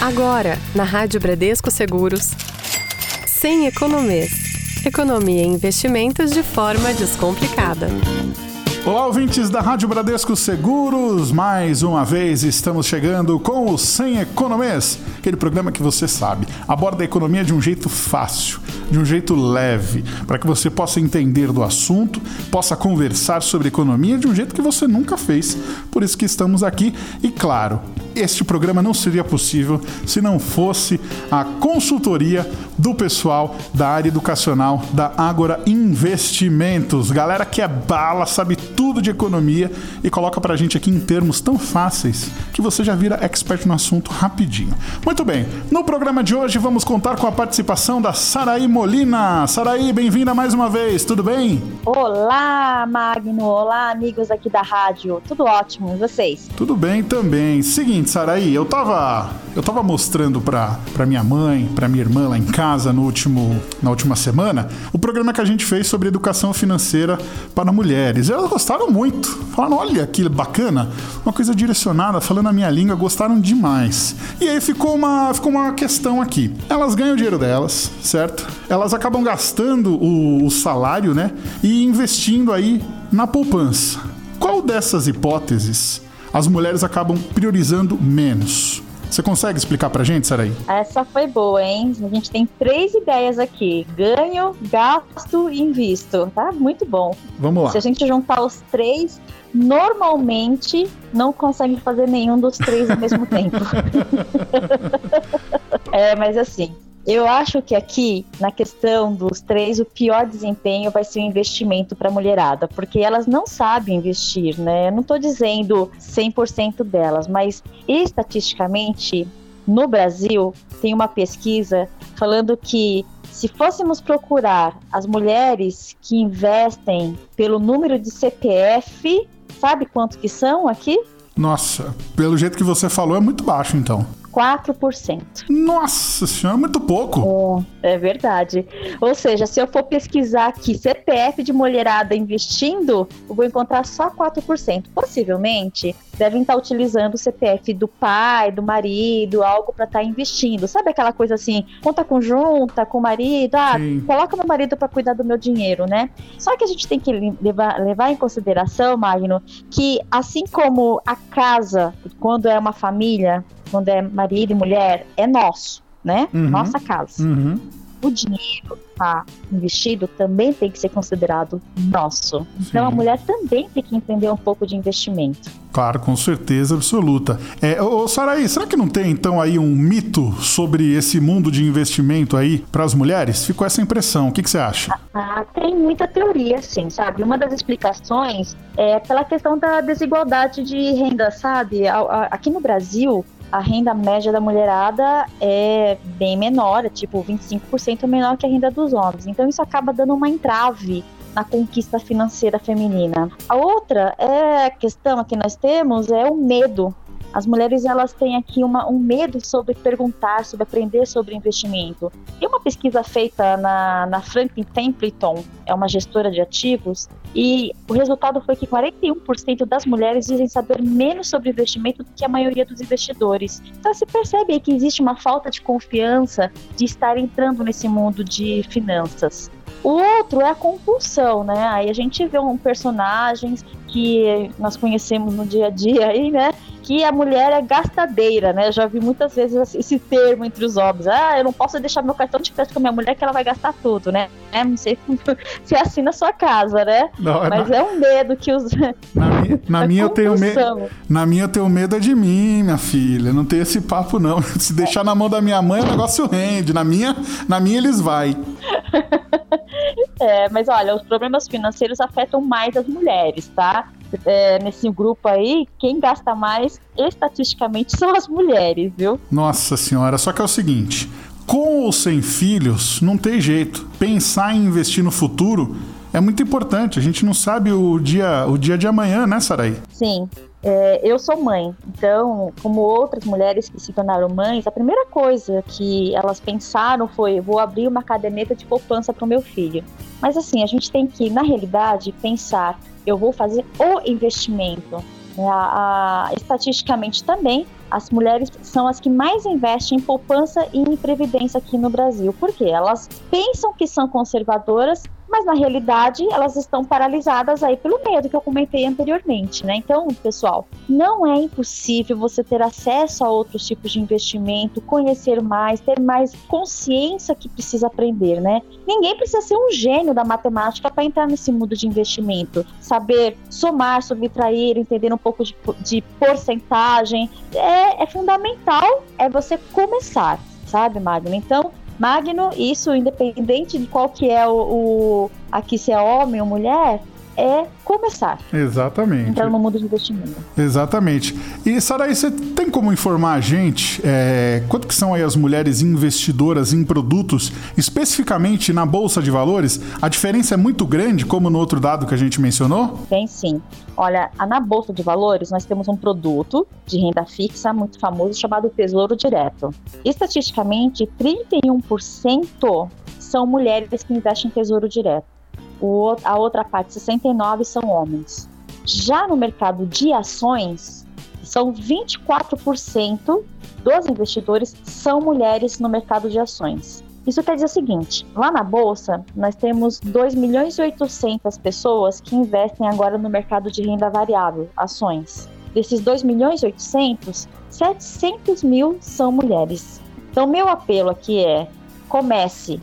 Agora, na Rádio Bradesco Seguros, sem economês. Economia e investimentos de forma descomplicada. Olá, ouvintes da Rádio Bradesco Seguros. Mais uma vez estamos chegando com o Sem Economês, aquele programa que você sabe, aborda a economia de um jeito fácil, de um jeito leve, para que você possa entender do assunto, possa conversar sobre economia de um jeito que você nunca fez. Por isso que estamos aqui e, claro, este programa não seria possível se não fosse a consultoria do pessoal da área educacional da Ágora Investimentos. Galera que é bala, sabe tudo de economia e coloca pra gente aqui em termos tão fáceis que você já vira expert no assunto rapidinho. Muito bem, no programa de hoje vamos contar com a participação da Saraí Molina. Saraí, bem-vinda mais uma vez, tudo bem? Olá, Magno. Olá, amigos aqui da rádio. Tudo ótimo, e vocês? Tudo bem também. Seguinte, Saraí, eu tava, eu tava mostrando pra, pra minha mãe, pra minha irmã lá em casa no último, na última semana o programa que a gente fez sobre educação financeira para mulheres. Elas gostaram muito. Falaram, olha que bacana, uma coisa direcionada, falando a minha língua, gostaram demais. E aí ficou uma, ficou uma questão aqui. Elas ganham o dinheiro delas, certo? Elas acabam gastando o, o salário, né? E investindo aí na poupança. Qual dessas hipóteses as mulheres acabam priorizando menos? Você consegue explicar pra gente, Saraí? Essa foi boa, hein? A gente tem três ideias aqui: ganho, gasto e invisto. Tá muito bom. Vamos lá. Se a gente juntar os três, normalmente não consegue fazer nenhum dos três ao mesmo tempo. é, mas assim, eu acho que aqui, na questão dos três, o pior desempenho vai ser o investimento para a mulherada, porque elas não sabem investir, né? Eu não estou dizendo 100% delas, mas estatisticamente, no Brasil, tem uma pesquisa falando que se fôssemos procurar as mulheres que investem pelo número de CPF, sabe quanto que são aqui? Nossa, pelo jeito que você falou, é muito baixo então. 4%. Nossa senhora, é muito pouco. É, é, verdade. Ou seja, se eu for pesquisar aqui CPF de mulherada investindo, eu vou encontrar só 4%. Possivelmente devem estar utilizando o CPF do pai, do marido, algo para estar tá investindo. Sabe aquela coisa assim, conta conjunta com o marido, ah, Sim. coloca meu marido para cuidar do meu dinheiro, né? Só que a gente tem que levar, levar em consideração, Magno, que assim como a casa, quando é uma família, quando é marido e mulher, é nosso, né? Uhum. Nossa casa. Uhum. O dinheiro está investido também tem que ser considerado nosso. Então Sim. a mulher também tem que entender um pouco de investimento. Claro, com certeza absoluta. É, ô, Saraí, será que não tem então aí um mito sobre esse mundo de investimento aí para as mulheres? Ficou essa impressão. O que, que você acha? Ah, tem muita teoria, sim, sabe? Uma das explicações é pela questão da desigualdade de renda, sabe? Aqui no Brasil, a renda média da mulherada é bem menor, é tipo 25% menor que a renda dos homens. Então isso acaba dando uma entrave na conquista financeira feminina. A outra é questão que nós temos é o medo as mulheres elas têm aqui uma, um medo sobre perguntar, sobre aprender sobre investimento. E uma pesquisa feita na, na Franklin Templeton, é uma gestora de ativos, e o resultado foi que 41% das mulheres dizem saber menos sobre investimento do que a maioria dos investidores. Então se percebe que existe uma falta de confiança de estar entrando nesse mundo de finanças. O outro é a compulsão, né? Aí a gente vê um personagens que nós conhecemos no dia a dia aí, né? Que a mulher é gastadeira, né? Já vi muitas vezes esse termo entre os homens. Ah, eu não posso deixar meu cartão de crédito com a minha mulher que ela vai gastar tudo, né? É, não sei se é assim na sua casa, né? Não, é Mas na... é um medo que os. Na minha, na minha eu tenho medo. Na minha eu tenho medo é de mim, minha filha. Não tem esse papo, não. Se deixar na mão da minha mãe, o negócio rende. Na minha, na minha eles vai. É, mas olha, os problemas financeiros afetam mais as mulheres, tá? É, nesse grupo aí, quem gasta mais estatisticamente são as mulheres, viu? Nossa senhora, só que é o seguinte: com ou sem filhos, não tem jeito. Pensar em investir no futuro é muito importante. A gente não sabe o dia, o dia de amanhã, né, Saraí? Sim. É, eu sou mãe, então, como outras mulheres que se tornaram mães, a primeira coisa que elas pensaram foi: vou abrir uma caderneta de poupança para o meu filho. Mas assim, a gente tem que, na realidade, pensar: eu vou fazer o investimento. A, a, estatisticamente também, as mulheres são as que mais investem em poupança e em previdência aqui no Brasil. Por quê? Elas pensam que são conservadoras, mas na realidade elas estão paralisadas aí pelo medo que eu comentei anteriormente, né? Então, pessoal, não é impossível você ter acesso a outros tipos de investimento, conhecer mais, ter mais consciência que precisa aprender, né? Ninguém precisa ser um gênio da matemática para entrar nesse mundo de investimento, saber somar, subtrair, entender um pouco de, de porcentagem, é, é fundamental, é você começar, sabe, Magno? Então, Magno, isso independente de qual que é o, o aqui se é homem ou mulher, é começar. Exatamente. Entrar no mundo de investimento. Exatamente. E, Saraí, você tem como informar a gente é, quanto que são aí as mulheres investidoras em produtos, especificamente na Bolsa de Valores? A diferença é muito grande, como no outro dado que a gente mencionou? Tem sim. Olha, na Bolsa de Valores nós temos um produto de renda fixa muito famoso chamado Tesouro Direto. Estatisticamente, 31% são mulheres que investem em Tesouro Direto o, a outra parte, 69, são homens. Já no mercado de ações, são 24% dos investidores são mulheres no mercado de ações. Isso quer dizer o seguinte: lá na bolsa, nós temos 2 milhões e 800 pessoas que investem agora no mercado de renda variável, ações. Desses 2 milhões e 800, 700 mil são mulheres. Então, meu apelo aqui é: comece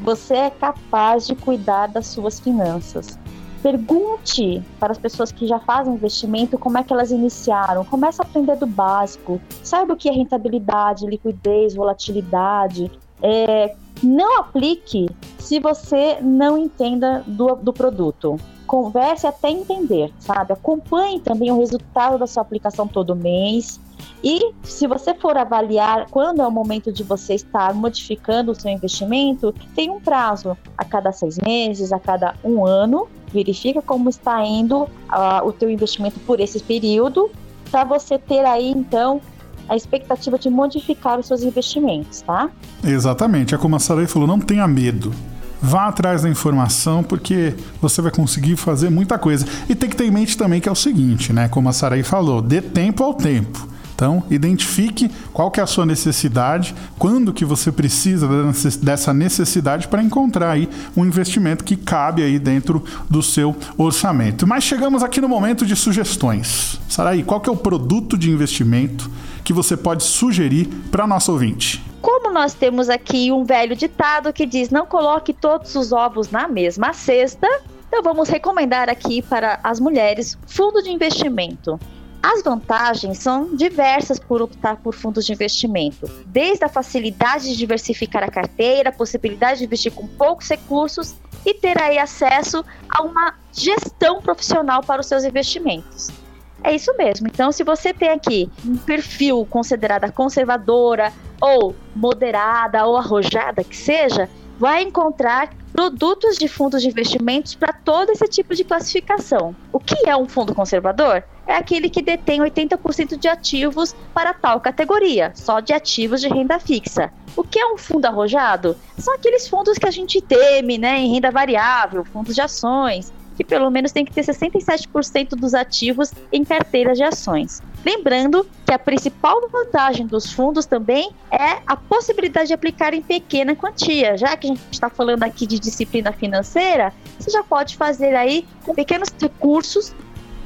você é capaz de cuidar das suas finanças. Pergunte para as pessoas que já fazem investimento como é que elas iniciaram. Comece a aprender do básico. Saiba o que é rentabilidade, liquidez, volatilidade. É, não aplique se você não entenda do, do produto. Converse até entender, sabe? Acompanhe também o resultado da sua aplicação todo mês. E se você for avaliar quando é o momento de você estar modificando o seu investimento, tem um prazo a cada seis meses, a cada um ano. Verifica como está indo uh, o teu investimento por esse período, para você ter aí então a expectativa de modificar os seus investimentos, tá? Exatamente. É como a Sarai falou, não tenha medo. Vá atrás da informação porque você vai conseguir fazer muita coisa. E tem que ter em mente também que é o seguinte, né? Como a Sarai falou, dê tempo ao tempo. Então, identifique qual que é a sua necessidade, quando que você precisa dessa necessidade para encontrar aí um investimento que cabe aí dentro do seu orçamento. Mas chegamos aqui no momento de sugestões. Saraí, qual que é o produto de investimento que você pode sugerir para nosso ouvinte? Como nós temos aqui um velho ditado que diz: não coloque todos os ovos na mesma cesta, então vamos recomendar aqui para as mulheres fundo de investimento. As vantagens são diversas por optar por fundos de investimento, desde a facilidade de diversificar a carteira, a possibilidade de investir com poucos recursos e ter aí acesso a uma gestão profissional para os seus investimentos. É isso mesmo. Então, se você tem aqui um perfil considerada conservadora ou moderada ou arrojada que seja, vai encontrar produtos de fundos de investimentos para todo esse tipo de classificação. O que é um fundo conservador? É aquele que detém 80% de ativos para tal categoria, só de ativos de renda fixa. O que é um fundo arrojado? São aqueles fundos que a gente teme, né, em renda variável, fundos de ações, que pelo menos tem que ter 67% dos ativos em carteiras de ações. Lembrando que a principal vantagem dos fundos também é a possibilidade de aplicar em pequena quantia. Já que a gente está falando aqui de disciplina financeira, você já pode fazer aí com pequenos recursos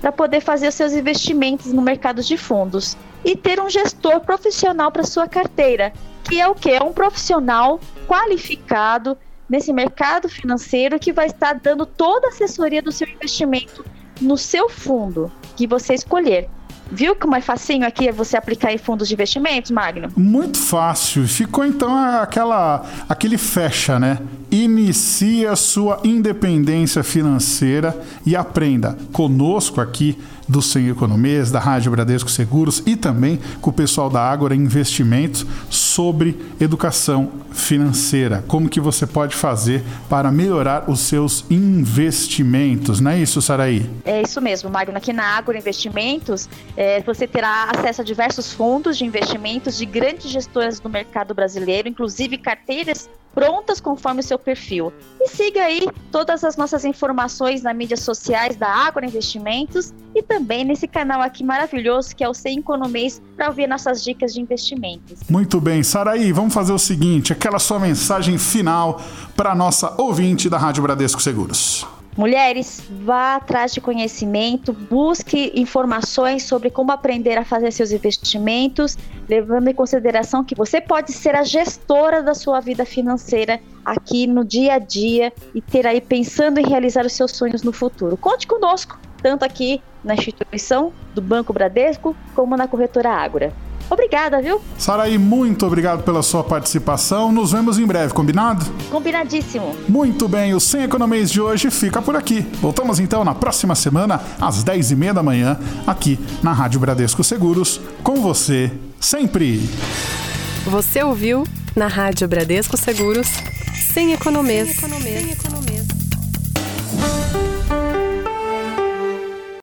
para poder fazer os seus investimentos no mercado de fundos e ter um gestor profissional para sua carteira, que é o que é um profissional qualificado nesse mercado financeiro que vai estar dando toda a assessoria do seu investimento no seu fundo que você escolher. Viu como é facinho aqui você aplicar em fundos de investimentos, Magno? Muito fácil. Ficou então aquela aquele fecha, né? Inicie a sua independência financeira e aprenda conosco aqui do Sem Economias, da Rádio Bradesco Seguros e também com o pessoal da Ágora Investimentos sobre educação financeira. Como que você pode fazer para melhorar os seus investimentos, não é isso, Saraí? É isso mesmo, Magno. Aqui na Ágora Investimentos, é, você terá acesso a diversos fundos de investimentos de grandes gestoras do mercado brasileiro, inclusive carteiras prontas conforme o seu perfil. E siga aí todas as nossas informações nas mídias sociais da Ágora Investimentos e também também nesse canal aqui maravilhoso que é o Sem Economês para ouvir nossas dicas de investimentos. Muito bem, Saraí, vamos fazer o seguinte, aquela sua mensagem final para nossa ouvinte da Rádio Bradesco Seguros. Mulheres, vá atrás de conhecimento, busque informações sobre como aprender a fazer seus investimentos, levando em consideração que você pode ser a gestora da sua vida financeira aqui no dia a dia e ter aí pensando em realizar os seus sonhos no futuro. Conte conosco, tanto aqui na instituição do Banco Bradesco como na corretora Ágora. Obrigada, viu? Saraí, muito obrigado pela sua participação. Nos vemos em breve, combinado? Combinadíssimo. Muito bem, o Sem Economês de hoje fica por aqui. Voltamos então na próxima semana, às 10h30 da manhã, aqui na Rádio Bradesco Seguros, com você sempre. Você ouviu na Rádio Bradesco Seguros, Sem Economês. Sem economês. Sem economês.